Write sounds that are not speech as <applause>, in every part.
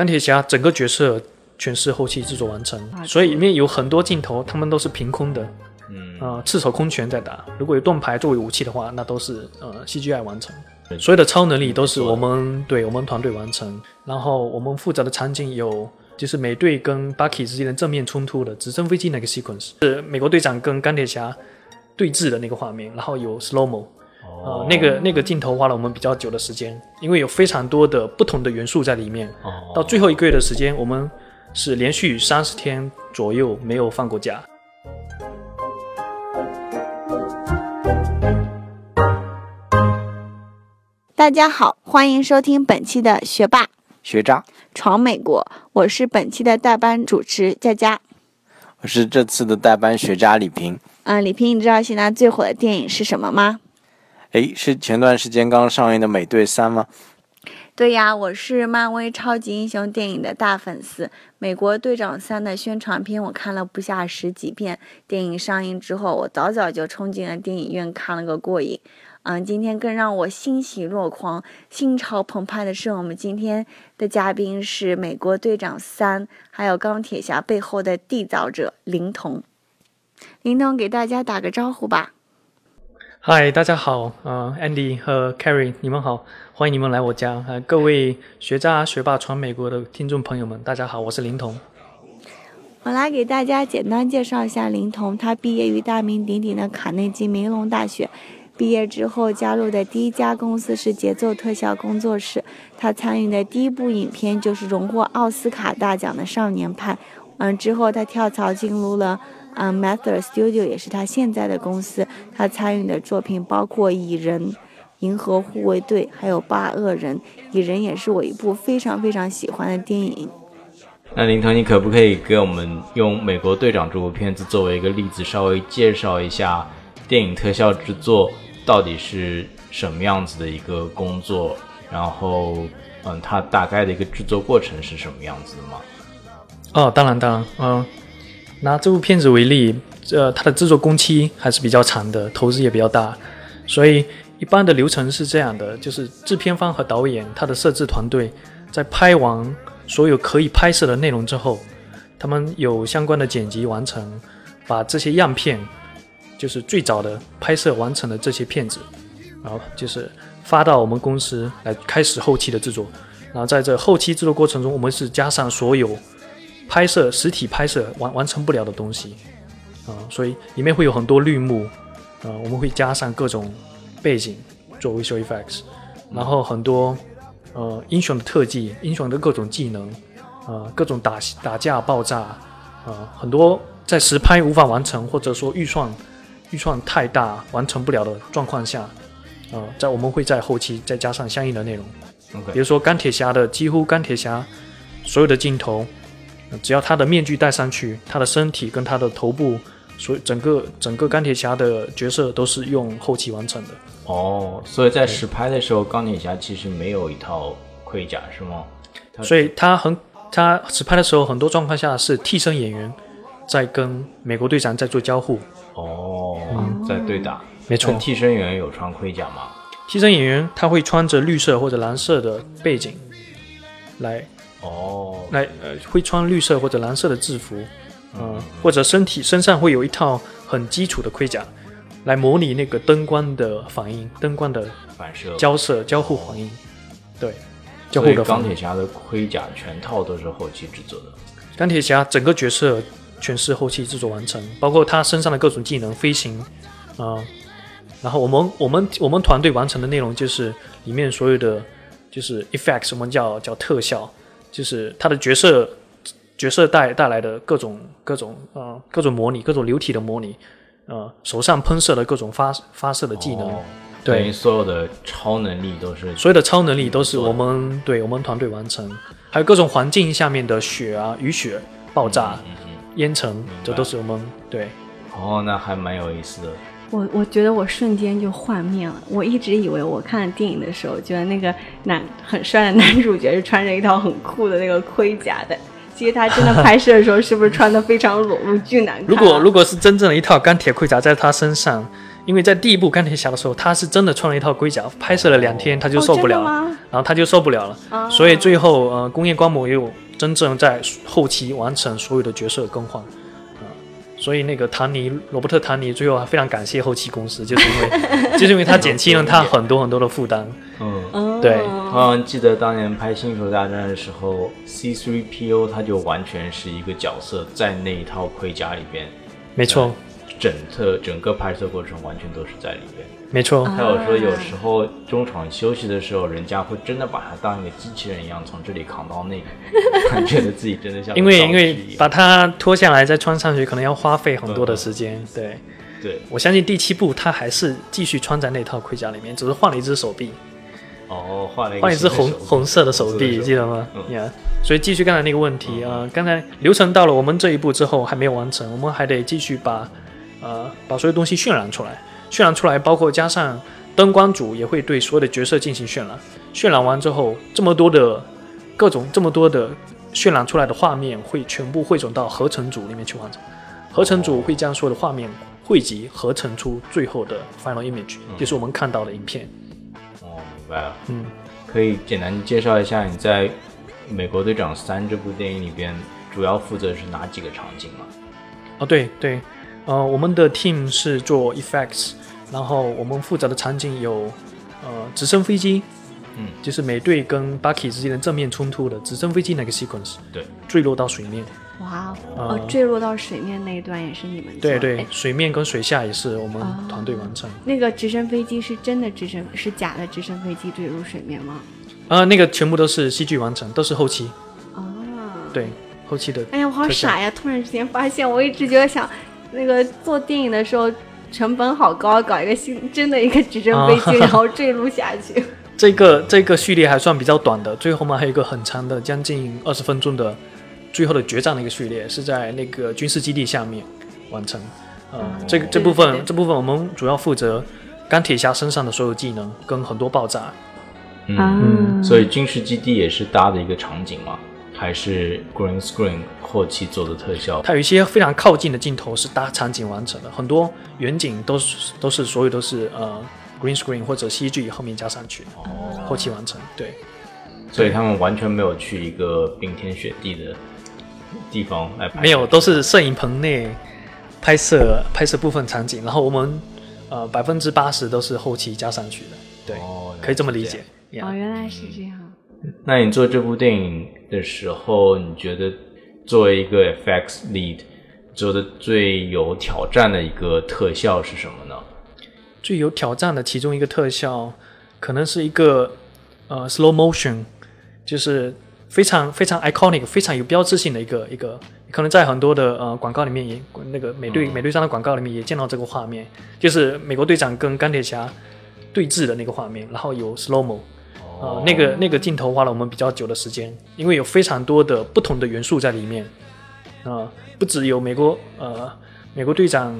钢铁侠整个角色全是后期制作完成，啊所以里面有很多镜头，他们都是凭空的，嗯啊、赤手空拳在打。如果有盾牌作为武器的话，那都是呃 CGI 完成对。所有的超能力都是我们对我们团队完成，然后我们负责的场景有。就是美队跟 Bucky 之间的正面冲突的直升飞机那个 sequence，是美国队长跟钢铁侠对峙的那个画面，然后有 slow mo，哦呃，那个那个镜头花了我们比较久的时间，因为有非常多的不同的元素在里面。哦到最后一个月的时间，我们是连续三十天左右没有放过假。大家好，欢迎收听本期的学霸学渣，闯美国，我是本期的代班主持佳佳。我是这次的代班学渣李平。嗯，李平，你知道现在最火的电影是什么吗？诶，是前段时间刚上映的《美队三》吗？对呀，我是漫威超级英雄电影的大粉丝，《美国队长三》的宣传片我看了不下十几遍。电影上映之后，我早早就冲进了电影院看了个过瘾。嗯，今天更让我欣喜若狂、心潮澎湃的是，我们今天的嘉宾是《美国队长三》还有钢铁侠背后的缔造者林童。林童给大家打个招呼吧。嗨，大家好，呃，Andy 和 Carrie，你们好，欢迎你们来我家。呃，各位学渣学霸闯美国的听众朋友们，大家好，我是林童。我来给大家简单介绍一下林童，他毕业于大名鼎鼎的卡内基梅隆大学。毕业之后加入的第一家公司是节奏特效工作室，他参与的第一部影片就是荣获奥斯卡大奖的《少年派》。嗯，之后他跳槽进入了嗯 Method Studio，也是他现在的公司。他参与的作品包括《蚁人》《银河护卫队》还有《八恶人》。《蚁人》也是我一部非常非常喜欢的电影。那林腾，你可不可以给我们用《美国队长》这部片子作为一个例子，稍微介绍一下电影特效制作到底是什么样子的一个工作？然后，嗯，它大概的一个制作过程是什么样子的吗？哦，当然，当然，嗯、拿这部片子为例，呃，它的制作工期还是比较长的，投资也比较大，所以一般的流程是这样的，就是制片方和导演他的摄制团队在拍完所有可以拍摄的内容之后，他们有相关的剪辑完成，把这些样片，就是最早的拍摄完成的这些片子，然后就是发到我们公司来开始后期的制作，然后在这后期制作过程中，我们是加上所有。拍摄实体拍摄完完成不了的东西，啊、所以里面会有很多绿幕，啊、我们会加上各种背景作为 visual effects，然后很多呃英雄的特技、英雄的各种技能，呃各种打打架、爆炸，啊、很多在实拍无法完成，或者说预算预算太大完成不了的状况下，呃，在我们会在后期再加上相应的内容。比如说钢铁侠的几乎钢铁侠所有的镜头，呃只要他的面具戴上去，他的身体跟他的头部，所以整个整个钢铁侠的角色都是用后期完成的。哦，所以在实拍的时候，钢铁侠其实没有一套盔甲，是吗？所以他很他实拍的时候，很多状况下是替身演员在跟美国队长在做交互。哦，在对打。没错替身演员有穿盔甲吗？替身演员他会穿着绿色或者蓝色的背景来哦，来呃会穿绿色或者蓝色的制服，嗯、或者身体身上会有一套很基础的盔甲，来模拟那个灯光的反应，灯光的反射。交射交互反应，对，交所以互的反应。钢铁侠的盔甲全套都是后期制作的。钢铁侠整个角色全是后期制作完成，包括他身上的各种技能、飞行，啊、然后我们我们我们团队完成的内容就是里面所有的就是 effects，我们叫叫特效，就是他的角色角色带带来的各种各种呃各种模拟，各种流体的模拟，呃手上喷射的各种发发射的技能，哦对。所有的超能力都是所有的超能力都是我们对我们团队完成，还有各种环境下面的雪啊、雨雪、爆炸、嗯嗯烟尘，这都是我们对。哦，那还蛮有意思的。我我觉得我瞬间就幻灭了。我一直以为我看电影的时候，觉得那个男很帅的男主角是穿着一套很酷的那个盔甲的。其实他真的拍摄的时候，是不是穿的非常裸露，巨难看？如果如果是真正的一套钢铁盔甲在他身上，因因为在第一部钢铁侠的时候，他是真的穿了一套盔甲，拍摄了两天他就受不了了，然后他就受不了了，啊所以最后呃，工业光魔也有真正在后期完成所有的角色更换。啊所以那个唐尼，罗伯特·唐尼最后还非常感谢后期公司，就是因为，<laughs> 就是因为他减轻了他很多很多的负担。嗯，哦对。我好像记得当年拍《星球大战》的时候，C3PO 他就完全是一个角色，在那一套盔甲里边，没错，整个整个拍摄过程完全都是在里面。没错，啊还有说，有时候中场休息的时候，人家会真的把他当一个机器人一样从这里扛到那里，<laughs> 觉得自己真的像因为因为把它脱下来再穿上去，可能要花费很多的时间。对，对我相信第七部他还是继续穿在那套盔甲里面，只是换了一只手臂，哦换了一个换一只红红色的手臂，记得吗？嗯呀、所以继续刚才那个问题啊、呃刚才流程到了我们这一步之后还没有完成，我们还得继续把呃把所有东西渲染出来，渲染出来包括加上灯光组也会对所有的角色进行渲染，渲染完之后这么多的各种这么多的渲染出来的画面会全部汇总到合成组里面去完成，合成组会将所有的画面汇集合成出最后的 final image，、就是我们看到的影片。哦，明白了。嗯，可以简单介绍一下你在《美国队长三》这部电影里边主要负责是哪几个场景吗？哦，对对，呃，我们的 team 是做 effects，然后我们负责的场景有呃直升飞机，嗯，就是美队跟 Bucky 之间的正面冲突的直升飞机那个 sequence，对，坠落到水面，哇呃哦，坠落到水面那一段也是你们做对对哎，水面跟水下也是我们哦团队完成。那个直升飞机是真的直升，是假的直升飞机坠入水面吗？呃，那个全部都是戏剧完成，都是后期，啊，对，后期的。哎呀，我好傻呀！突然之间发现，我一直觉得想那个做电影的时候成本好高，搞一个新真的一个直升飞机，啊 <laughs> 然后坠落下去。这个这个序列还算比较短的，最后嘛还有一个很长的，将近二十分钟的最后的决战的一个序列，是在那个军事基地下面完成。呃，这个这部对对对分这部分我们主要负责钢铁侠身上的所有技能跟很多爆炸。嗯，啊所以军事基地也是搭的一个场景吗？还是 green screen 后期做的特效？它有一些非常靠近的镜头是搭场景完成的，很多远景都是都是所有都是呃 green screen 或者 CG 后面加上去，哦后期完成。对，所以他们完全没有去一个冰天雪地的地方来拍，没有，都是摄影棚内拍摄拍摄部分场景，然后我们呃百分之八十都是后期加上去的，对，哦可以这么理解。。哦，原来是这样。那你做这部电影的时候，你觉得作为一个 FX lead 做的最有挑战的一个特效是什么呢？最有挑战的其中一个特效，可能是一个呃 slow motion，就是非常非常 iconic、非常有标志性的一个一个，可能在很多的呃广告里面也那个美队、嗯美队上的广告里面也见到这个画面，就是美国队长跟钢铁侠对峙的那个画面，然后有 slow mo。哦呃，那个那个镜头花了我们比较久的时间，因为有非常多的不同的元素在里面。啊、不只有美国呃美国队长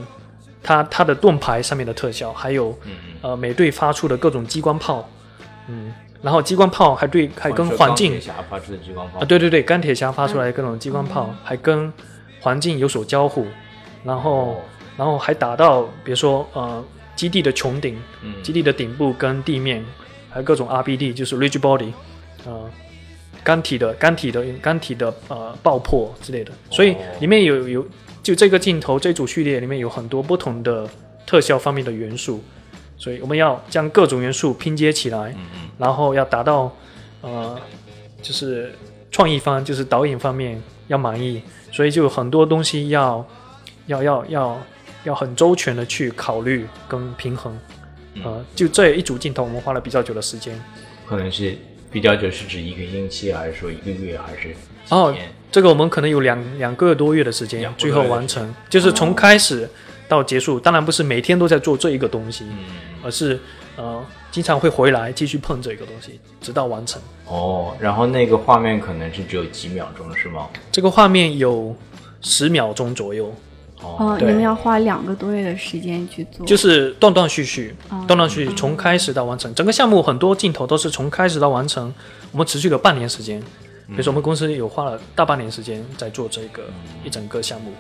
他他的盾牌上面的特效，还有嗯呃美队发出的各种激光炮，嗯，然后激光炮还对还跟环境钢铁侠发出的激光炮啊，对对对，钢铁侠发出来的各种激光炮，还跟环境有所交互，然后、哦然后还打到比如说呃基地的穹顶，嗯基地的顶部跟地面，还有各种 RBD，就是 Ridge Body，呃，钢体的钢体的钢体的呃爆破之类的，所以里面有有就这个镜头这组序列里面有很多不同的特效方面的元素，所以我们要将各种元素拼接起来，然后要达到呃就是创意方就是导演方面要满意，所以就很多东西要要要要要很周全的去考虑跟平衡。呃，就这一组镜头，我们花了比较久的时间。可能是比较久，是指一个星期，还是说一个月，还是几哦天？这个我们可能有两两个多月的时间最后完成，就是从开始到结束。当然不是每天都在做这一个东西，嗯，而是呃经常会回来继续碰这个东西，直到完成。哦，然后那个画面可能是只有几秒钟，是吗？这个画面有十秒钟左右，哦，你们要花两个多月的时间去做，就是断断续续，哦断断续续从开始到完成。整个项目很多镜头都是从开始到完成，我们持续了半年时间。比如说我们公司有花了大半年时间在做这个一整个项目。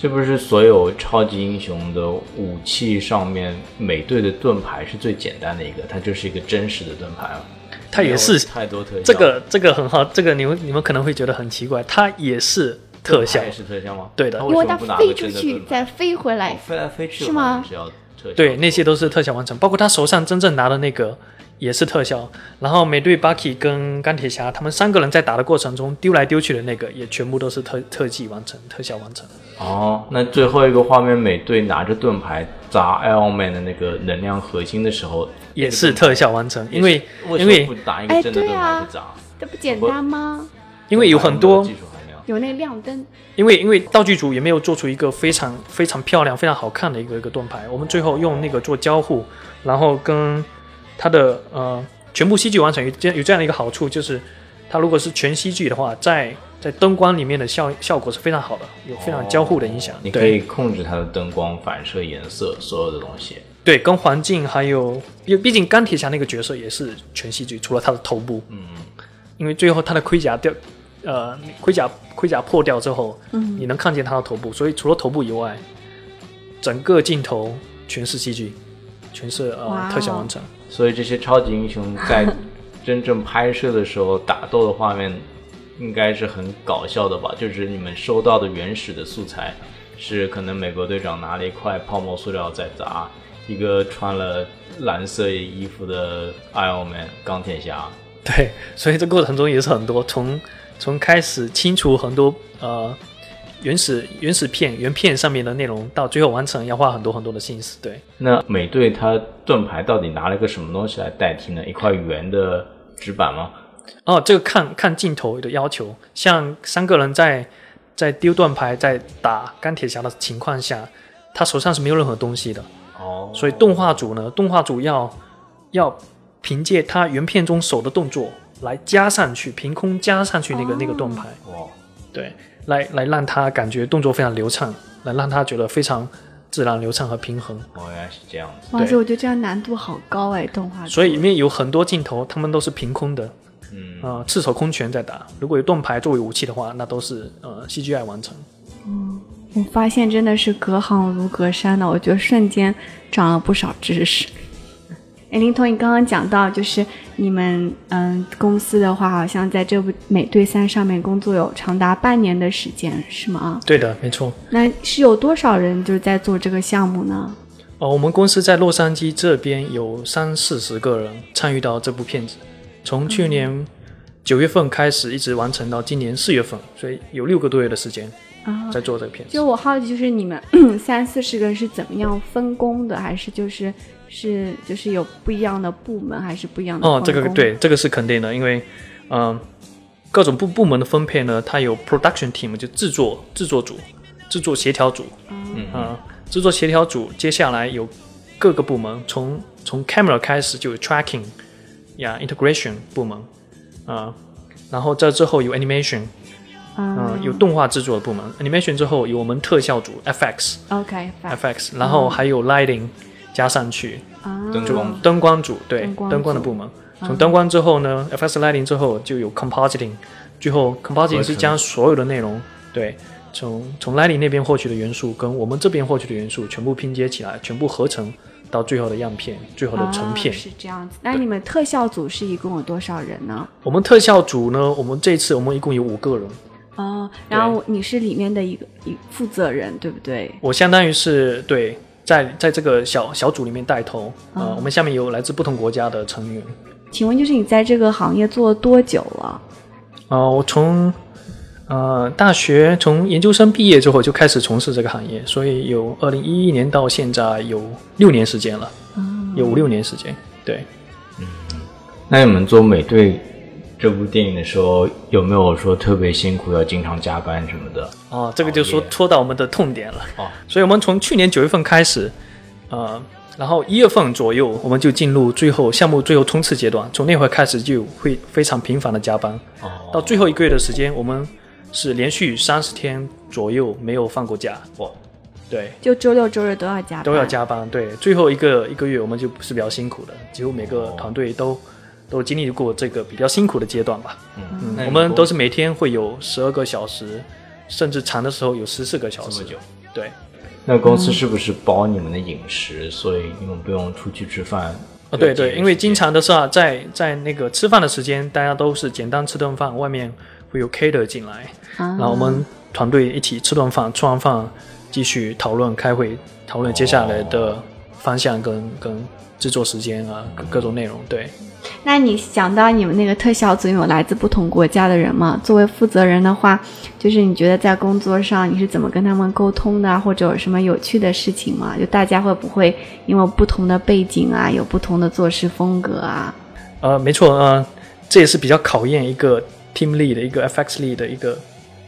是不是所有超级英雄的武器上面，美队的盾牌是最简单的一个？它就是一个真实的盾牌啊？它也是太多特效。这个这个很好，这个你们你们可能会觉得很奇怪，它也是特效也，是特效吗？对的因为它为什么不拿个飞出去真的盾牌再飞回来哦，飞来飞去是吗是要特效。对，那些都是特效完成，包括他手上真正拿的那个也是特效。然后美队 Bucky 跟钢铁侠他们三个人在打的过程中丢来丢去的那个，也全部都是特特技完成、特效完成。哦，那最后一个画面，美队拿着盾牌砸 Iron Man 的那个能量核心的时候，也是特效完成，因为为因为不拿一个哎真的盾牌对啊去砸？这不简单吗？因为有很多。有那亮灯，因为因为道具组也没有做出一个非常非常漂亮、非常好看的一个一个盾牌，我们最后用那个做交互，然后跟它的呃全部戏剧完成有这样有这样的一个好处，就是它如果是全戏剧的话，在在灯光里面的效效果是非常好的，有非常交互的影响。你可以控制它的灯光、反射、颜色，所有的东西。对，跟环境还有，毕毕竟钢铁侠那个角色也是全戏剧，除了他的头部，嗯，因为最后他的盔甲掉，呃，盔甲盔甲破掉之后，嗯你能看见他的头部，所以除了头部以外，整个镜头全是戏剧，全是呃特效完成。所以这些超级英雄在 <laughs> 真正拍摄的时候，打斗的画面应该是很搞笑的吧？就是你们收到的原始的素材，是可能美国队长拿了一块泡沫塑料在砸一个穿了蓝色衣服的 Iron Man 钢铁侠，对，所以这过程中也是很多，从从开始清除很多呃原始原始片原片上面的内容，到最后完成要花很多很多的心思。对，那美队他盾牌到底拿了个什么东西来代替呢？一块圆的纸板吗？哦，这个看看镜头的要求，像三个人在在丢盾牌在打钢铁侠的情况下，他手上是没有任何东西的，哦，所以动画组呢，动画组要要凭借他原片中手的动作来加上去，凭空加上去那个、那个盾牌，哇，对，来来让他感觉动作非常流畅，来让他觉得非常自然、流畅和平衡。哦，原来是这样子。哇塞，对我觉得这样难度好高哎，动画。所以里面有很多镜头，他们都是凭空的，嗯，呃，赤手空拳在打。如果有盾牌作为武器的话，那都是呃 CGI 完成。嗯我发现真的是隔行如隔山的，我觉得瞬间长了不少知识。哎，林彤，你刚刚讲到，就是你们嗯公司的话，好像在这部《美队三》上面工作有长达半年的时间，是吗？对的，没错。那是有多少人就是在做这个项目呢？哦，我们公司在洛杉矶这边有三四十个人参与到这部片子，从去年九月份开始，一直完成到今年四月份，所以有六个多月的时间啊，在做这个片子。就我好奇，就是你们 <clears throat> 三四十个人是怎么样分工的，还是就是是就是有不一样的部门，还是不一样的哦，这个对，这个是肯定的，因为嗯、各种部部门的分配呢，它有 production team 就制作制作组、制作协调组，嗯。嗯、制作协调组接下来有各个部门，从从 camera 开始就有 tracking 呀 integration 部门，啊、然后这之后有 animation，嗯、嗯有动画制作的部门，animation 之后有我们特效组 FX OK FX，然后还有 lighting 加上去，灯光灯光组对灯光灯光的部门。从灯光之后呢，FS lighting 之后就有 compositing，最后 compositing 是将所有的内容对从从 lighting 那边获取的元素跟我们这边获取的元素全部拼接起来，全部合成到最后的样片，最后的成片。啊是这样子。那你们特效组是一共有多少人呢？我们特效组呢，我们这次我们一共有五个人，哦，然后你是里面的一个一负责人，对不对？我相当于是对在在这个小小组里面带头，呃，嗯我们下面有来自不同国家的成员。请问，就是你在这个行业做了多久了？呃，我从呃大学从研究生毕业之后就开始从事这个行业，所以有二零一一年到现在有六年时间了，有五六年时间。对，嗯那你们做美队这部电影的时候，有没有说特别辛苦，要经常加班什么的？哦，这个就说戳到我们的痛点了。哦，所以我们从去年九月份开始，呃，然后一月份左右我们就进入最后项目最后冲刺阶段，从那会儿开始就会非常频繁的加班，哦，到最后一个月的时间，我们是连续三十天左右没有放过假。哇，对，就周六周日都要加班，都要。加班。对，最后一个一个月我们就是比较辛苦的，几乎每个团队都、都经历过这个比较辛苦的阶段吧。嗯，嗯我们都是每天会有十二个小时，甚至长的时候有十四个小时。对，那公司是不是包你们的饮食，所以你们不用出去吃饭？啊，对对，因为经常的是啊，在在那个吃饭的时间，大家都是简单吃顿饭，外面会有 cater 进来，啊然后我们团队一起吃顿饭，吃完饭继续讨论开会，讨论接下来的方向跟跟制作时间啊，各各种内容。对，那你想到你们那个特效组有来自不同国家的人吗？作为负责人的话，就是你觉得在工作上你是怎么跟他们沟通的啊，或者有什么有趣的事情吗？就大家会不会因为不同的背景啊，有不同的做事风格啊？呃，没错，呃，这也是比较考验一个 team lead 的一个 FX lead 的一个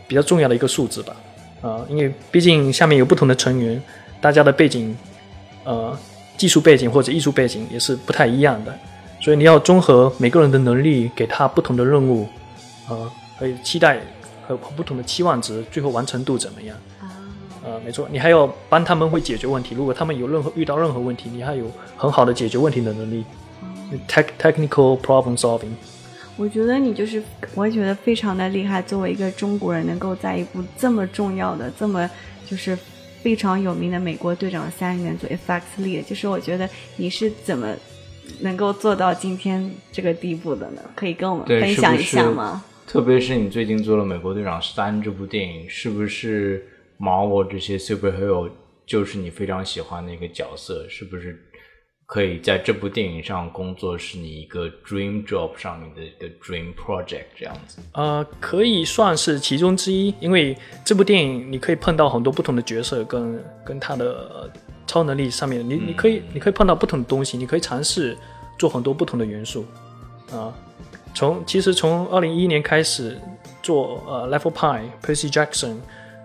比较重要的一个素质吧。啊、因为毕竟下面有不同的成员，大家的背景，呃，技术背景或者艺术背景也是不太一样的，所以你要综合每个人的能力，给他不同的任务，呃，和期待和和不同的期望值，最后完成度怎么样？呃，没错，你还要帮他们会解决问题。如果他们有任何遇到任何问题，你还有很好的解决问题的能力。tech technical problem solving。我觉得你就是，我也觉得非常的厉害。作为一个中国人，能够在一部这么重要的、这么就是非常有名的美国队长三里面做 FX lead，就是我觉得你是怎么能够做到今天这个地步的呢？可以跟我们，分享一下吗？特别是你最近做了《美国队长三》这部电影，是不是 Marvel 这些 superhero 就是你非常喜欢的一个角色？是不是可以在这部电影上工作，是你一个 dream job 上面的一个 dream project 这样子？呃，可以算是其中之一，因为这部电影你可以碰到很多不同的角色跟跟他的呃超能力上面，你你可以你可以碰到不同的东西，你可以尝试做很多不同的元素啊、从其实从二零一一年开始做呃 Level Pie、Percy Jackson，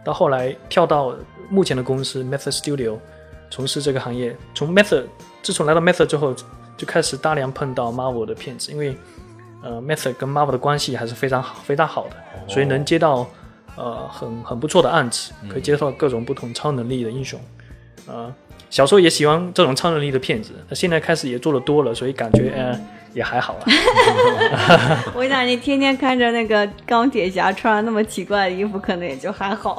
到后来跳到目前的公司 Method Studio，从事这个行业。从 Method 自从来到 Method 之后，就开始大量碰到 Marvel 的片子，因为呃 Method 跟 Marvel 的关系还是非常好、非常好的，所以能接到呃很很不错的案子，可以接到各种不同超能力的英雄。呃，小时候也喜欢这种超能力的片子，那现在开始也做的多了，所以感觉呃也还好啊。<laughs> 我想你天天看着那个钢铁侠穿那么奇怪的衣服，可能也就还好。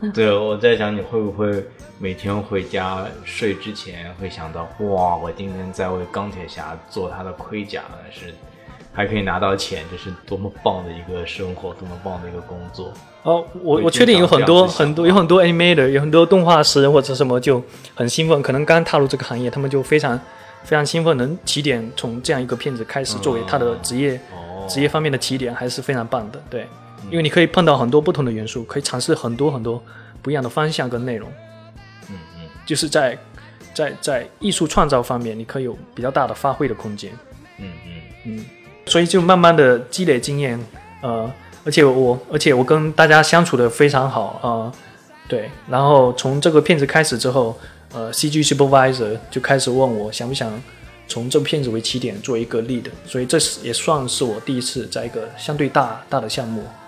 <laughs> 对，我在想你会不会每天回家睡之前会想到，哇，我今天在为钢铁侠做他的盔甲，是还可以拿到钱，这是多么棒的一个生活，多么棒的一个工作。哦，我我确定有很多很多有很多 animator，有很多动画师或者什么就很兴奋，可能刚踏入这个行业，他们就非常非常兴奋，能起点从这样一个片子开始作为他的职业、哦，职业方面的起点，还是非常棒的。对，因为你可以碰到很多不同的元素，可以尝试很多很多不一样的方向跟内容，嗯嗯。就是在在在艺术创造方面，你可以有比较大的发挥的空间。嗯嗯。嗯，所以就慢慢的积累经验，呃，而且我而且我跟大家相处的非常好，呃，对，然后从这个片子开始之后，呃，CG supervisor 就开始问我想不想从这部片子为起点做一个 lead，所以这是也算是我第一次在一个相对大大的项目、呃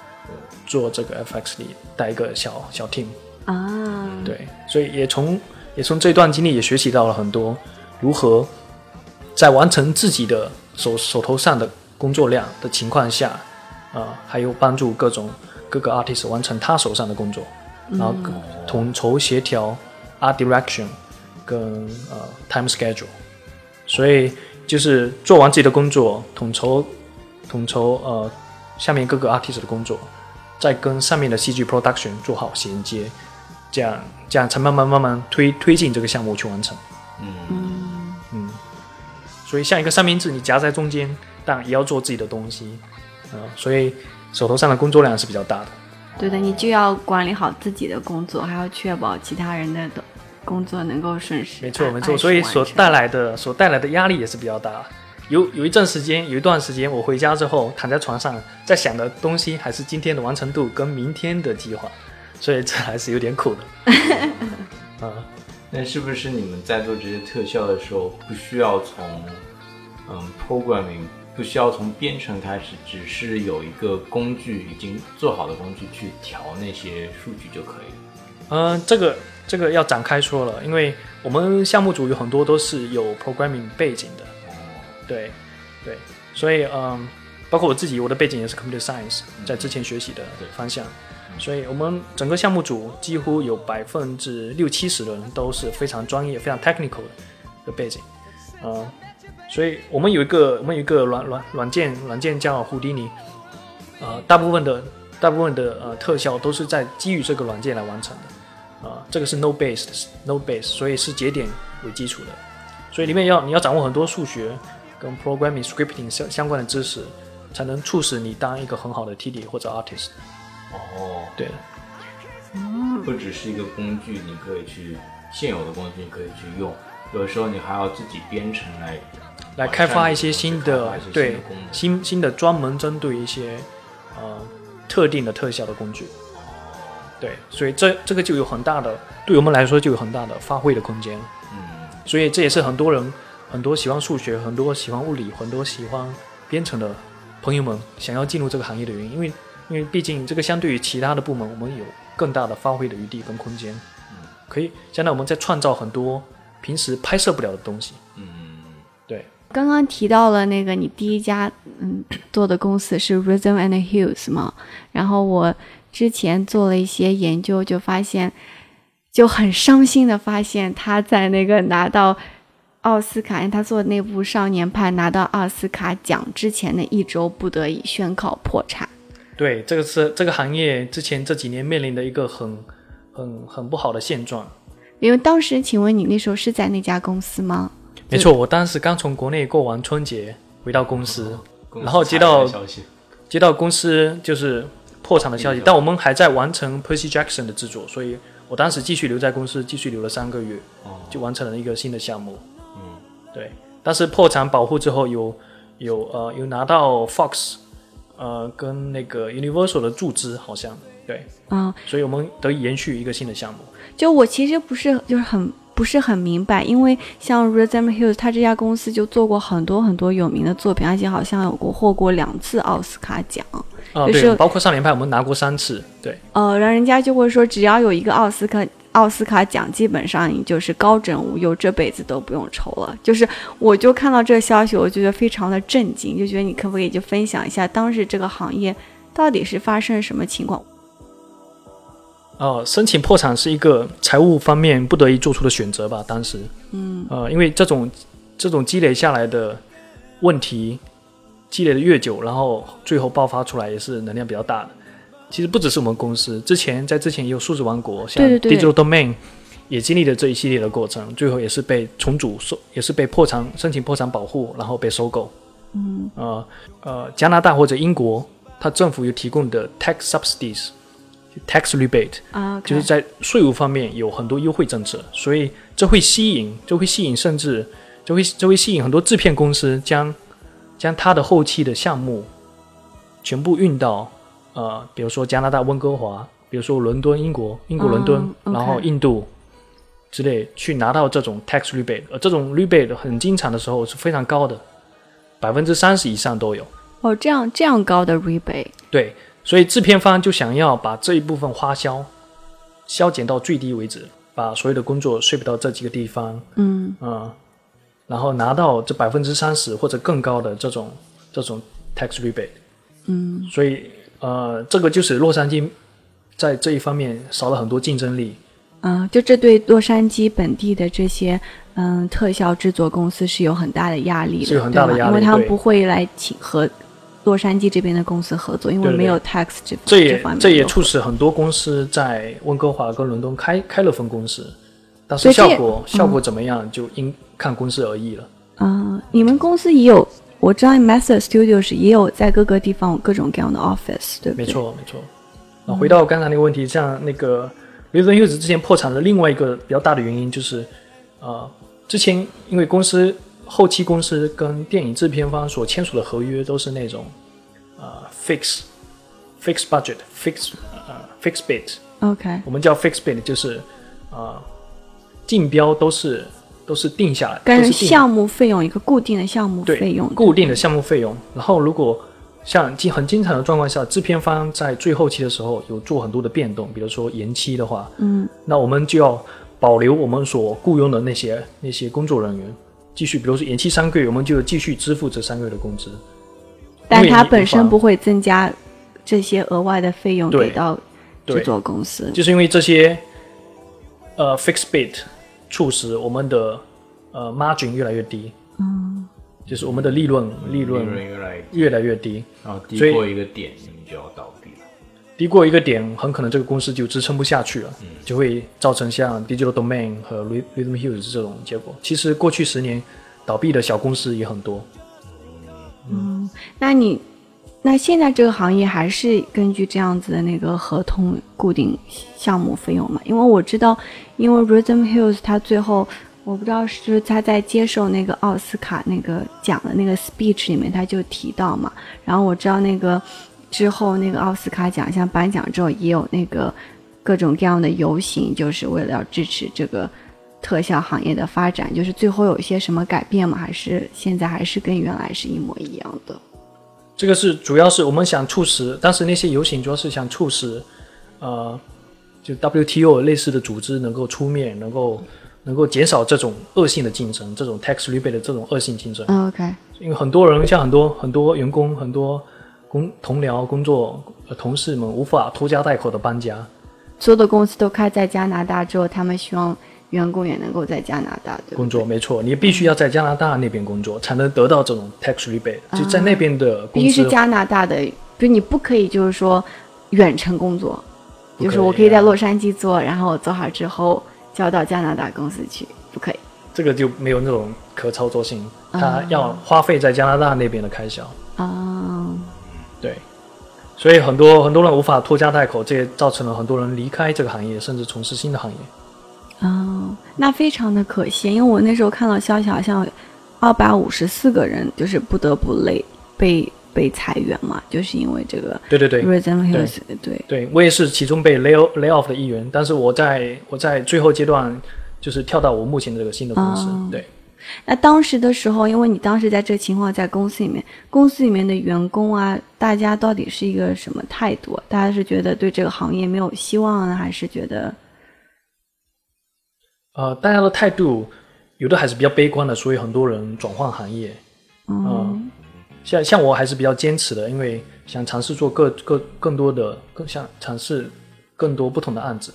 做这个 FX lead，带一个小小 team，啊，对，所以也从也从这段经历也学习到了很多如何在完成自己的手手头上的工作量的情况下，啊、还有帮助各种各个 artist 完成他手上的工作，然后统筹协调 art direction 跟呃 time schedule，所以就是做完自己的工作，统筹统筹呃下面各个 artist 的工作，再跟上面的戏剧 production 做好衔接，这样这样才慢慢慢慢推推进这个项目去完成。嗯，嗯，所以像一个三明治，你夹在中间，但也要做自己的东西，啊、所以手头上的工作量是比较大的。对的，你就要管理好自己的工作，还要确保其他人的工作能够顺时没错没错，所以所带来的所带来的压力也是比较大。有有一阵时间，有一段时间，我回家之后躺在床上，在想的东西还是今天的完成度跟明天的计划，所以这还是有点苦的。<laughs> 啊、那是不是你们在做这些特效的时候，不需要从嗯 programming，不需要从编程开始，只是有一个工具已经做好的工具去调那些数据就可以了？嗯，这个这个要展开说了，因为我们项目组有很多都是有 programming 背景的，对对，所以嗯，包括我自己，我的背景也是 computer science，在之前学习的方向，所以我们整个项目组几乎有百分之六七十的人都是非常专业、非常 technical 的背景，嗯，所以我们有一个我们有一个软软软件软件叫胡迪尼，呃，大部分的大部分的呃特效都是在基于这个软件来完成的，啊、这个是 node based node based，所以是节点为基础的，所以里面要你要掌握很多数学跟 programming scripting 相相关的知识，才能促使你当一个很好的 TD 或者 artist。哦，对的。不只是一个工具，你可以去现有的工具你可以去用，有的时候你还要自己编程来来开发一些新的对。新新的专门针对一些呃特定的特效的工具。对，所以这这个就有很大的，对我们来说就有很大的发挥的空间。嗯，所以这也是很多人，很多喜欢数学、很多喜欢物理、很多喜欢编程的朋友们想要进入这个行业的原因，因为因为毕竟这个相对于其他的部门，我们有更大的发挥的余地跟空间，嗯可以相当于我们在创造很多平时拍摄不了的东西。嗯，对，刚刚提到了那个你第一家嗯做的公司是 Rhythm and Hills 嘛，然后我之前做了一些研究，就发现就很伤心的发现他在那个拿到奥斯卡，因为他做的那部《少年派》拿到奥斯卡奖之前的一周，不得已宣告破产。对，这个是这个行业之前这几年面临的一个很很很不好的现状。因为当时，请问你那时候是在那家公司吗？没错，我当时刚从国内过完春节回到公司，公司然后接到消息，接到公司就是破产的消息，但我们还在完成 Percy Jackson 的制作，所以我当时继续留在公司，继续留了三个月，哦，就完成了一个新的项目。嗯，对，但是破产保护之后有有呃有拿到 Fox 呃跟那个 Universal 的注资，好像对，嗯，所以我们得以延续一个新的项目。就我其实不是就是很不是很明白，因为像 Rhythm Hills，他这家公司就做过很多很多有名的作品，而且好像有过获过两次奥斯卡奖。啊、就是对，包括少年派我们拿过三次，对，呃，然后人家就会说，只要有一个奥斯卡奥斯卡奖，基本上你就是高枕无忧，这辈子都不用愁了。就是我就看到这个消息，我就觉得非常的震惊，就觉得你可不可以就分享一下当时这个行业到底是发生了什么情况？哦，申请破产是一个财务方面不得已做出的选择吧。当时，嗯，呃，因为这种这种积累下来的问题，积累的越久，然后最后爆发出来也是能量比较大的。其实不只是我们公司，之前在之前也有数字王国，像 Digital Domain 也经历了这一系列的过程，最后也是被重组收，也是被破产申请破产保护，然后被收购。嗯，呃呃，加拿大或者英国，它政府有提供的 tax subsidies。tax rebate 啊，就是在税务方面有很多优惠政策，所以这会吸引，这会吸引，甚至这会这会吸引很多制片公司将将它的后期的项目全部运到呃，比如说加拿大温哥华，比如说伦敦，英国英国伦敦，嗯然后印度之类去拿到这种 tax rebate，而这种 rebate 很经常的时候是非常高的，百分之三十以上都有。哦，这样这样高的 rebate，对，所以制片方就想要把这一部分花销削减到最低为止，把所有的工作税到这几个地方，嗯。嗯，然后拿到这百分之三十或者更高的这种这种 tax rebate，嗯，所以呃，这个就是洛杉矶在这一方面少了很多竞争力。啊，就这对洛杉矶本地的这些嗯特效制作公司是有很大的压力的，是有很大的压力因为他们不会来请和洛杉矶这边的公司合作，因为没有 tax 这这也方面这也的促使很多公司在温哥华跟伦敦开开了分公司，但是效果效果怎么样就因看公司而异了。啊、你们公司也有，我知道 Master Studios 也有在各个地方有各种各样的 office，对不对？没。错，没错。那回到刚才那个问题，像那个 r i v e n Hughes 之前破产的另外一个比较大的原因就是，呃，之前因为公司后期公司跟电影制片方所签署的合约都是那种呃 fix fix budget fix 呃 fix bid，OK，我们叫 fix bid，就是呃竞标都是都是定下来，跟项目费用一个固定的项目费用，固定的项目费用。然后如果像经很经常的状况下，制片方在最后期的时候有做很多的变动，比如说延期的话，嗯，那我们就要保留我们所雇佣的那些那些工作人员，继续，比如说延期三个月，我们就继续支付这三个月的工资。但它本身不会增加这些额外的费用给到制作公司。就是因为这些呃 fixed bit 促使我们的呃 margin 越来越低，嗯，就是我们的利润利利润润越来越来越低，然后低过一个点，你们就要倒闭了。低过一个点，很可能这个公司就支撑不下去了，就会造成像 Digital Domain 和 Rhy- Rhythm Hills 这种结果。其实过去十年倒闭的小公司也很多，嗯。那你那现在这个行业还是根据这样子的那个合同固定项目费用嘛？因为我知道，因为 Rhythm Hills 他最后我不知道是就是他在接受那个奥斯卡那个奖的那个 speech 里面他就提到嘛，然后我知道那个之后那个奥斯卡奖项颁奖之后也有那个各种各样的游行，就是为了要支持这个。特效行业的发展，就是最后有一些什么改变吗？还是现在还是跟原来是一模一样的？这个是主要是我们想促使，当时那些游行主要是想促使，呃，就 WTO 类似的组织能够出面，能够能够减少这种恶性的竞争，这种 tax rebate 的这种恶性竞争。嗯 OK，因为很多人像很多很多员工、很多工同僚、工作、呃、同事们无法拖家带口的搬家，所有的公司都开在加拿大之后，他们希望员工也能够在加拿大对对工作，没错，你必须要在加拿大那边工作，才能得到这种 tax rebate，、就在那边的必工资。须是加拿大的，比如你不可以就是说远程工作，就是我可以在啊洛杉矶做，然后我做好之后交到加拿大公司去，不可以。这个就没有那种可操作性，啊他要花费在加拿大那边的开销。啊，对，所以很多很多人无法拖家带口，这也造成了很多人离开这个行业，甚至从事新的行业。哦，那非常的可惜，因为我那时候看到消息，好像二百五十四个人就是不得不累被被裁员嘛，就是因为这个对对对 Hills 对对，我也是其中被 lay off lay off 的一员，但是我在我在最后阶段就是跳到我目前的这个新的公司。哦对，那当时的时候，因为你当时在这个情况在公司里面，公司里面的员工啊，大家到底是一个什么态度？大家是觉得对这个行业没有希望呢，还是觉得呃，大家的态度有的还是比较悲观的，所以很多人转换行业。嗯像像我还是比较坚持的，因为想尝试做各各更多的，更想尝试更多不同的案子，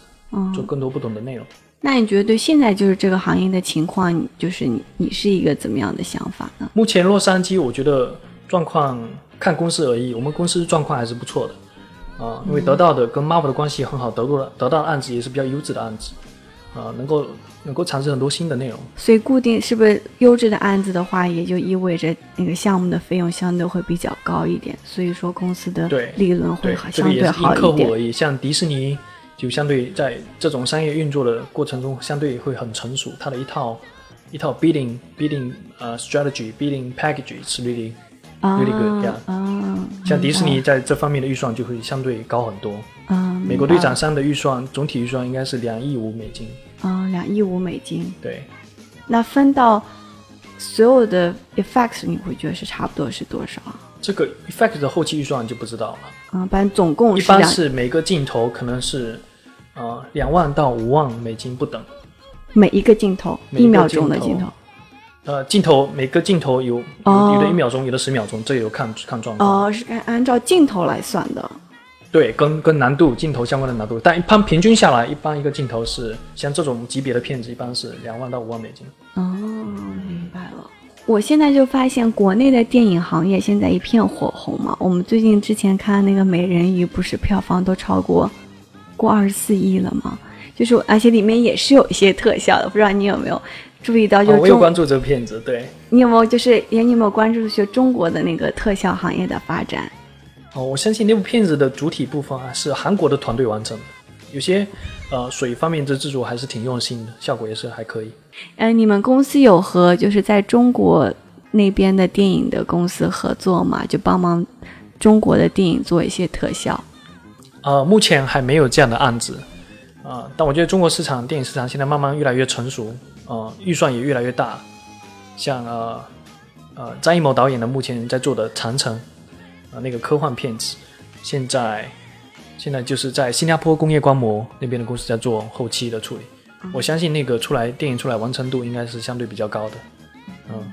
做嗯？更多不同的内容。那你觉得对现在就是这个行业的情况，你就是你你是一个怎么样的想法呢？目前洛杉矶，我觉得状况看公司而已，我们公司状况还是不错的，啊、因为得到的跟 Marvel 的关系很好，得到的得到的案子也是比较优质的案子，啊、能够能够产生很多新的内容。所以固定是不是优质的案子的话，也就意味着那个项目的费用相对会比较高一点，所以说公司的利润会对好，相对这个也是因好一点客户而。已。像迪士尼就相对在这种商业运作的过程中，相对会很成熟，它的一套一套 bidding bidding 呃 strategy bidding package 是啊像迪士尼在这方面的预算就会相对高很多。啊，美国队长三的预算总体预算应该是两亿五美金，啊，两亿五美金。对，那分到所有的 effects，你会觉得是差不多是多少啊？这个 effect 的后期预算就不知道了。啊，反正总共一般是每个镜头可能是呃两万到五万美金不等。每一个镜头一秒钟的镜头。呃，镜头每个镜头有有、的一秒钟，有的十秒钟，这也有看看状况。哦，是按按照镜头来算的。对，跟跟难度镜头相关的难度，但一般平均下来，一般一个镜头是像这种级别的片子，一般是两万到五万美金。哦，明白了。我现在就发现国内的电影行业现在一片火红嘛。我们最近之前看那个《美人鱼》，不是票房都超过过二十四亿了吗？就是而且里面也是有一些特效的，不知道你有没有注意到？就哦，是、我有关注这个片子，对。你有没有就是也你有没有关注就中国的那个特效行业的发展？哦，我相信那部片子的主体部分啊是韩国的团队完成的，有些呃水方面的制作还是挺用心的，效果也是还可以。呃，你们公司有和就是在中国那边的电影的公司合作吗？就帮忙中国的电影做一些特效？呃，目前还没有这样的案子，啊、但我觉得中国市场电影市场现在慢慢越来越成熟，呃，预算也越来越大，像呃呃张艺谋导演的目前在做的《长城》，啊、那个科幻片子，现在现在就是在新加坡工业光魔那边的公司在做后期的处理，我相信那个出来电影出来完成度应该是相对比较高的，嗯。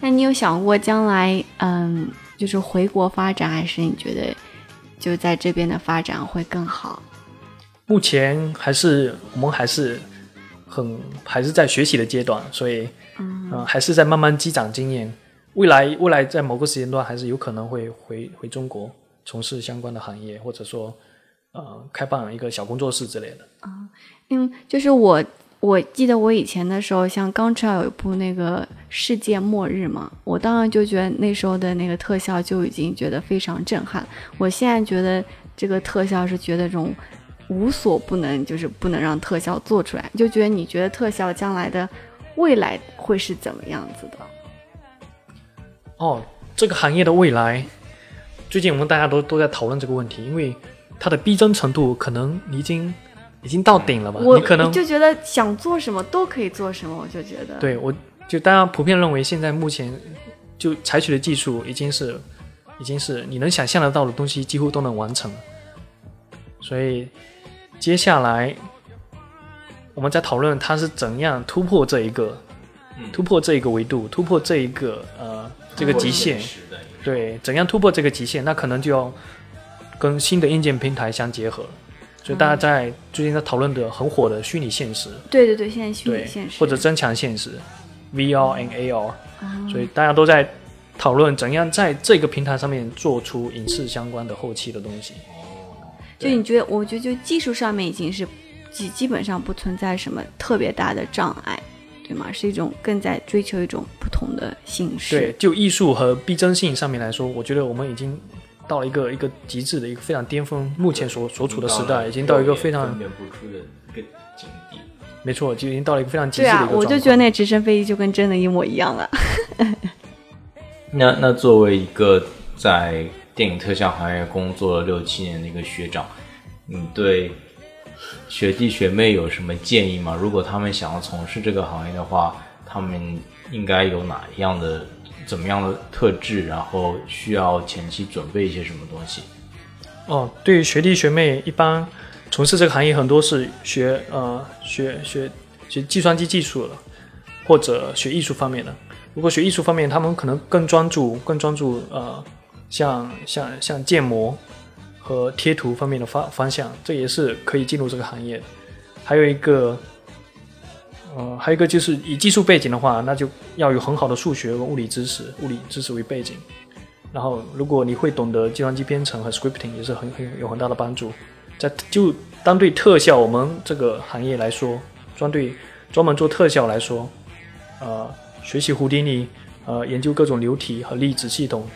那你有想过将来，嗯，就是回国发展，还是你觉得就在这边的发展会更好？目前还是我们还是很还是在学习的阶段，所以嗯、呃还是在慢慢积攒经验。未来未来在某个时间段还是有可能会回回中国从事相关的行业，或者说呃开办一个小工作室之类的。啊嗯，就是我我记得我以前的时候，像刚出来有一部那个《世界末日》嘛，我当然就觉得那时候的那个特效就已经觉得非常震撼。我现在觉得这个特效是觉得这种无所不能，就是不能让特效做出来，就觉得你觉得特效将来的未来会是怎么样子的？哦，这个行业的未来，最近我们大家都都在讨论这个问题，因为它的逼真程度可能已经已经到顶了吧？我你可能就觉得想做什么都可以做什么，我就觉得对我就大家普遍认为，现在目前就采取的技术已经是已经是你能想象得到的东西几乎都能完成了，所以接下来我们在讨论它是怎样突破这一个、突破这一个维度，突破这一个呃这个极限，对，怎样突破这个极限，那可能就要跟新的硬件平台相结合。所以大家在最近在讨论的很火的虚拟现实，对对对，现在虚拟现实，或者增强现实 VR and AR，、啊。所以大家都在讨论怎样在这个平台上面做出影视相关的后期的东西。就你觉得，我觉得就技术上面已经是基基本上不存在什么特别大的障碍，对吗？是一种更在追求一种不同的形式。对，就艺术和逼真性上面来说，我觉得我们已经到了一个一个极致的一个非常巅峰，目前所所处的时代已经到一个非常分辨不出的一个境地。没错，就已经到了一个非常极致对啊的一个，状况我就觉得那直升飞机就跟真的一模一样了。<laughs> 那那作为一个在电影特效行业工作了六七年的一个学长，你对学弟学妹有什么建议吗？如果他们想要从事这个行业的话，他们应该有哪一样的、怎么样的特质？然后需要前期准备一些什么东西？哦，对于学弟学妹，一般从事这个行业很多是学呃学学学计算机技术的，或者学艺术方面的。如果学艺术方面，他们可能更专注更专注呃像像像建模和贴图方面的方方向，这也是可以进入这个行业。还有一个。呃，还有一个就是以技术背景的话，那就要有很好的数学和物理知识，物理知识为背景。然后，如果你会懂得计算机编程和 scripting，也是很很有很大的帮助。在就单对特效我们这个行业来说，专对专门做特效来说，呃，学习胡迪尼，呃，研究各种流体和粒子系统，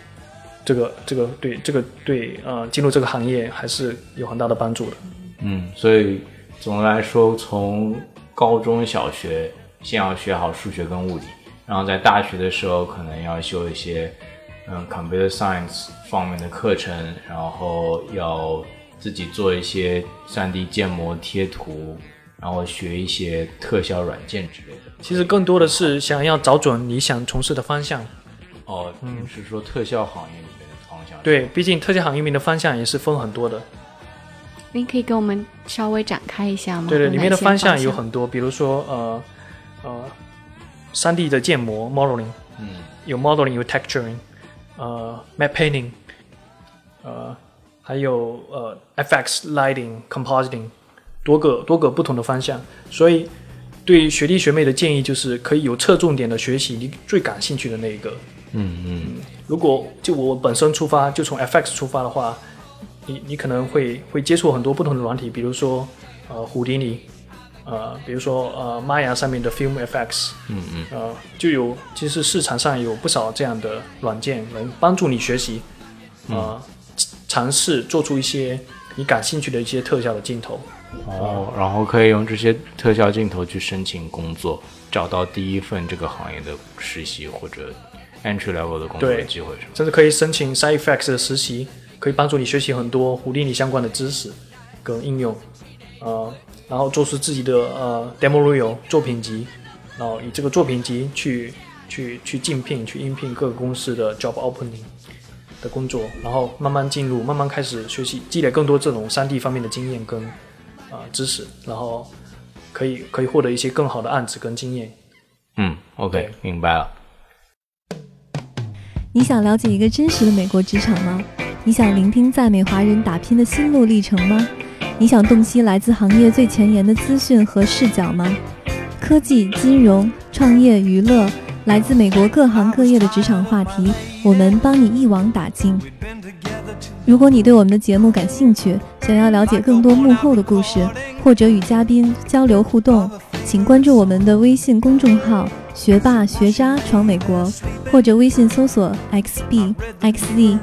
这个这个对这个对呃进入这个行业还是有很大的帮助的。嗯，所以总的来说，从高中小学先要学好数学跟物理，然后在大学的时候可能要修一些嗯 computer science 方面的课程，然后要自己做一些 3D 建模贴图，然后学一些特效软件之类的。其实更多的是想要找准你想从事的方向。哦，嗯，是说特效行业里面的方向。对，毕竟特效行业里面的方向也是分很多的。您可以给我们稍微展开一下吗？对对，里面的方向向有很多，比如说呃呃，三 D 的建模 modeling，嗯，有 modeling 有 texturing，呃 map painting，呃还有呃 FX lighting compositing，多个多个不同的方向。所以对学弟学妹的建议就是可以有侧重点的学习你最感兴趣的那一个。嗯嗯。如果就我本身出发，就从 FX 出发的话，你你可能会会接触很多不同的软体，比如说呃胡迪尼，呃比如说呃 Maya 上面的 Film FX，嗯嗯。呃就有其实市场上有不少这样的软件能帮助你学习，呃尝试做出一些你感兴趣的一些特效的镜头。哦，然后可以用这些特效镜头去申请工作，找到第一份这个行业的实习或者 entry level 的工作机会，是吗？甚至可以申请 Side Effects 的实习，可以帮助你学习很多胡迪尼相关的知识跟应用，呃，然后做出自己的呃 demo reel 作品集，然后以这个作品集去去去竞聘、去应聘各个公司的 job opening 的工作，然后慢慢进入，慢慢开始学习，积累更多这种 3D 方面的经验跟啊、呃知识，然后可以可以获得一些更好的案子跟经验。嗯，OK，明白了。你想了解一个真实的美国职场吗？你想聆听在美华人打拼的心路历程吗？你想洞悉来自行业最前沿的资讯和视角吗？科技、金融、创业、娱乐，来自美国各行各业的职场话题，我们帮你一网打尽。如果你对我们的节目感兴趣，想要了解更多幕后的故事，或者与嘉宾交流互动，请关注我们的微信公众号“学霸学渣闯美国”，或者微信搜索 “xbxzusa”。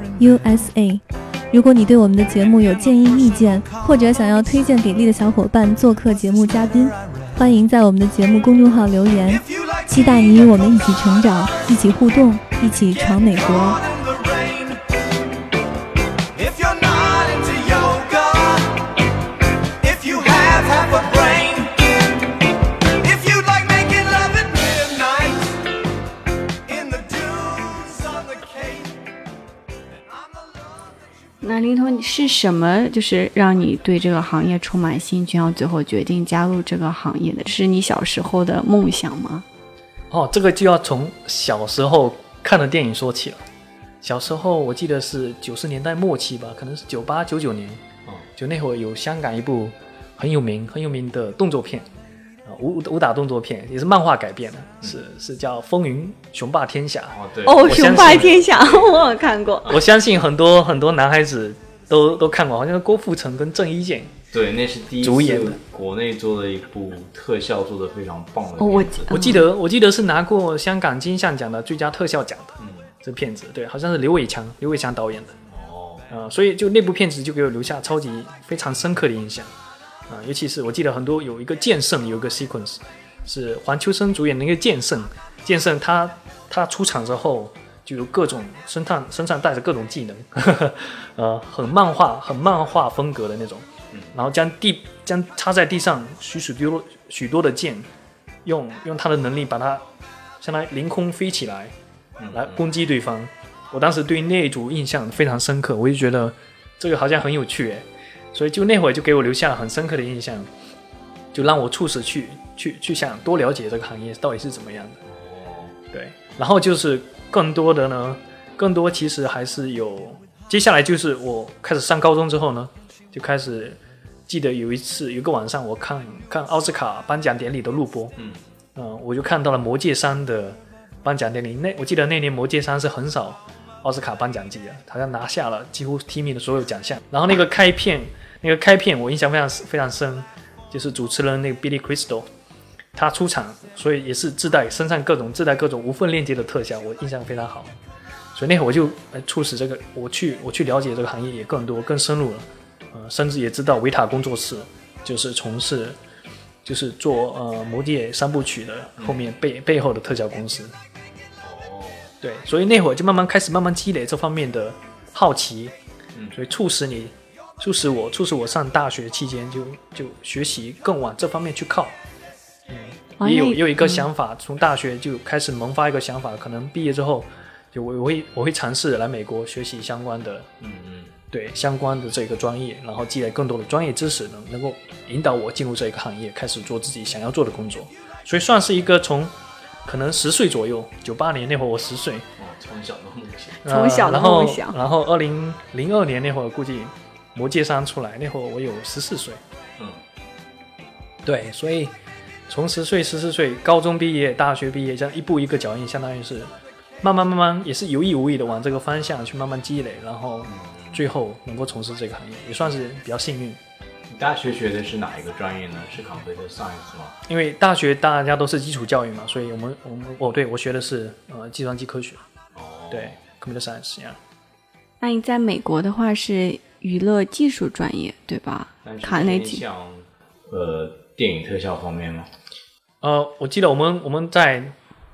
如果你对我们的节目有建议意见，或者想要推荐给力的小伙伴做客节目嘉宾，欢迎在我们的节目公众号留言。期待你与我们一起成长，一起互动，一起闯美国。那林彤是什么，就是让你对这个行业充满兴趣，然后最后决定加入这个行业的？是你小时候的梦想吗？哦，这个就要从小时候看的电影说起了。小时候我记得是九十年代末期吧，可能是九八九九年，哦就那会儿有香港一部很有名很有名的动作片，啊武武打动作片，也是漫画改编的，是是叫《风云雄霸天下》。哦，对，哦，雄霸天下，<laughs> 我有看过。我相信很多很多男孩子都都看过，好像是郭富城跟郑伊健。对，那是第一次主演的国内做的一部特效做的非常棒的哦，我片子我记得我记得是拿过香港金像奖的最佳特效奖的。嗯这片子对，好像是刘伟强刘伟强导演的。哦，啊、所以就那部片子就给我留下超级非常深刻的印象啊、尤其是我记得很多有一个剑圣有一个 sequence 是黄秋生主演的那个剑圣，剑圣他他出场之后就有各种身上身上带着各种技能呵呵，<laughs> 呃，很漫画很漫画风格的那种，然后将地将插在地上许许多许多的剑，用用他的能力把它相当于凌空飞起来，来攻击对方。我当时对那一组印象非常深刻，我就觉得这个好像很有趣诶，所以就那会儿就给我留下了很深刻的印象，就让我促使去去去想多了解这个行业到底是怎么样的。对，然后就是更多的呢，更多其实还是有，接下来就是我开始上高中之后呢，就开始记得有一次有个晚上我看看奥斯卡颁奖典礼的录播，嗯嗯，我就看到了《魔戒三》的颁奖典礼。那我记得那年《魔戒三》是很少奥斯卡颁奖季的，好像拿下了几乎提名的所有奖项。然后那个开片，那个开片我印象非常非常深，就是主持人那个 Billy Crystal，他出场，所以也是自带身上各种自带各种无缝链接的特效，我印象非常好。所以那会儿我就呃促使这个我去我去了解这个行业也更多更深入了，呃，甚至也知道维塔工作室就是从事就是做呃《魔戒》三部曲的后面背、背后的特效公司。对，所以那会儿就慢慢开始慢慢积累这方面的好奇，嗯所以促使你，促使我，促使我上大学期间就就学习更往这方面去靠。嗯也有也有一个想法，从大学就开始萌发一个想法，可能毕业之后，就我我会我会尝试来美国学习相关的，嗯嗯，对相关的这个专业，然后积累更多的专业知识，能能够引导我进入这一个行业，开始做自己想要做的工作，所以算是一个从可能十岁左右，九八年那会儿我十岁，哇，从小的梦想，从小的呃然后梦想然后二零零二年那会儿，估计《魔戒三》出来，那会儿我有十四岁。嗯，对，所以从十岁、十四岁，高中毕业、大学毕业，这样一步一个脚印，相当于是慢慢慢慢，也是有意无意的往这个方向去慢慢积累，然后最后能够从事这个行业，也算是比较幸运。你大学学的是哪一个专业呢？是 computer science 吗？因为大学大家都是基础教育嘛，所以我们我们哦，对我学的是呃计算机科学，哦，对 computer science 呀。那你在美国的话是娱乐技术专业对吧但？是卡内基。像呃电影特效方面吗？呃，我记得我们我们在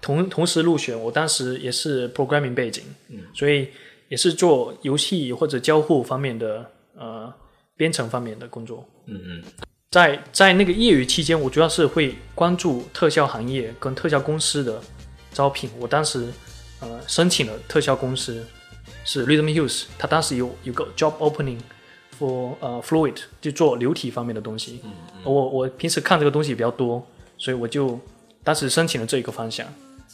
同同时入选，我当时也是 programming 背景，嗯所以也是做游戏或者交互方面的呃编程方面的工作。嗯嗯，在在那个业余期间，我主要是会关注特效行业跟特效公司的招聘。我当时呃申请了特效公司是 Rhythm Hughes，他当时有有个 job opening for 呃 Fluid，就做流体方面的东西。我我平时看这个东西比较多，所以我就当时申请了这一个方向，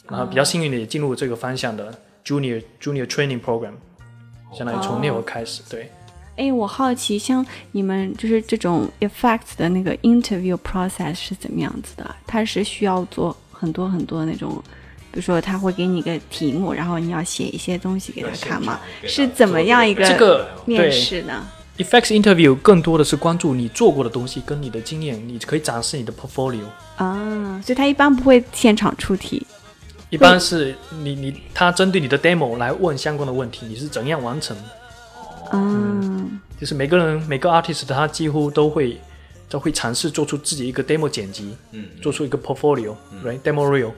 然后比较幸运的也进入这个方向的 Junior Junior Training Program。相当于从那会儿开始，对。哎，我好奇，像你们就是这种 effects 的那个 interview process 是怎么样子的？它是需要做很多很多那种，比如说他会给你一个题目，然后你要写一些东西给他看嘛？是怎么样一个这个面试呢？Effects interview 更多的是关注你做过的东西跟你的经验，你可以展示你的 portfolio。啊，所以他一般不会现场出题。一般是你你他针对你的 demo 来问相关的问题，你是怎样完成的？嗯就是每个人每个 artist 他几乎都会都会尝试做出自己一个 demo 剪辑，嗯做出一个 portfolio，right？demo reel，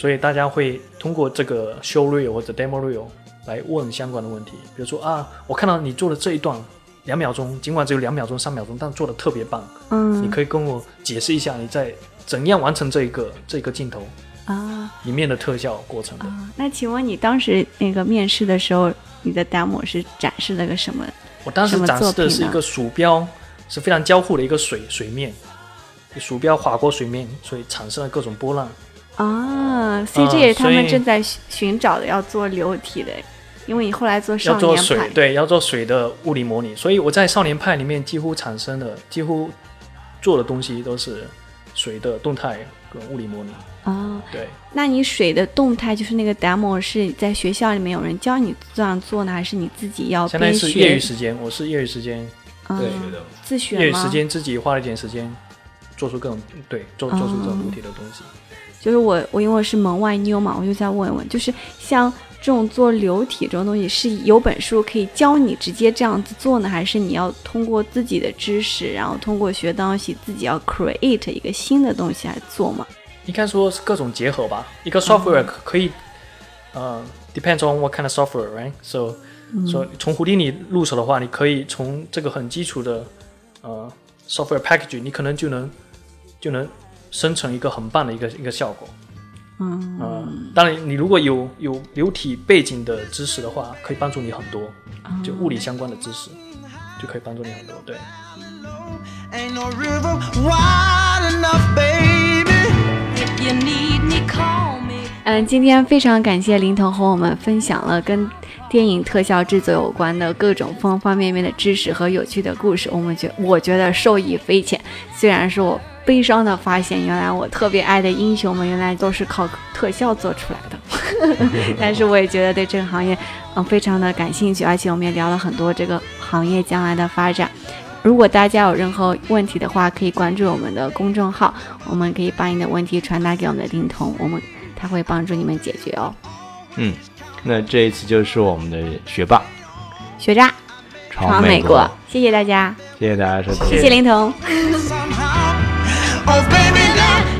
所以大家会通过这个 show reel 或者 demo reel 来问相关的问题，比如说啊，我看到你做的这一段两秒钟，尽管只有两秒钟、三秒钟，但做的特别棒，嗯你嗯可以跟我解释一下你在怎样完成这一个这个镜头啊里面的特效过程的。啊，那请问你当时那个面试的时候，你的 demo 是展示了个什么？我当时展示的是一个鼠标，是非常交互的一个水水面，鼠标划过水面，所以产生了各种波浪。啊，所以这也是他们正在寻寻找的要做流体的，因为你后来做要少做水年派，对，要做水的物理模拟，所以我在少年派里面几乎产生的几乎做的东西都是水的动态跟物理模拟。啊，对，那你水的动态就是那个 demo 是在学校里面有人教你这样做呢，还是你自己要相当于？是业余时间，我是业余时间，啊对自学吗业余时？间自己花了一点时间做出各种对做做出这种流体的东西。就是我我因为我是门外妞嘛，我就再问一问，就是像这种做流体这种东西，是有本书可以教你直接这样子做呢，还是你要通过自己的知识，然后通过学东西，自己要 create 一个新的东西来做嘛？应该说是各种结合吧。一个 software 可以，呃，depends on what kind of software，right？So，所以从胡迪尼入手的话，你可以从这个很基础的呃 software package，你可能就能就能生成一个很棒的一个一个效果。嗯嗯，当然，你如果有有流体背景的知识的话，可以帮助你很多，就物理相关的知识就可以帮助你很多。对。Ain't no river wide enough, baby. If you need me, call me. 嗯，今天非常感谢林腾和我们分享了跟电影特效制作有关的各种方方面面的知识和有趣的故事，我们觉我觉得受益匪浅。虽然是我悲伤的发现，原来我特别爱的英雄们原来都是靠特效做出来的，<laughs> 但是我也觉得对这个行业嗯非常的感兴趣，而且我们也聊了很多这个行业将来的发展。如果大家有任何问题的话，可以关注我们的公众号，我们可以把你的问题传达给我们的林彤，我们他会帮助你们解决哦。嗯，那这一次就是我们的学霸学渣闯美国，谢谢大家，谢谢大家收听，谢谢林彤。Oh baby, now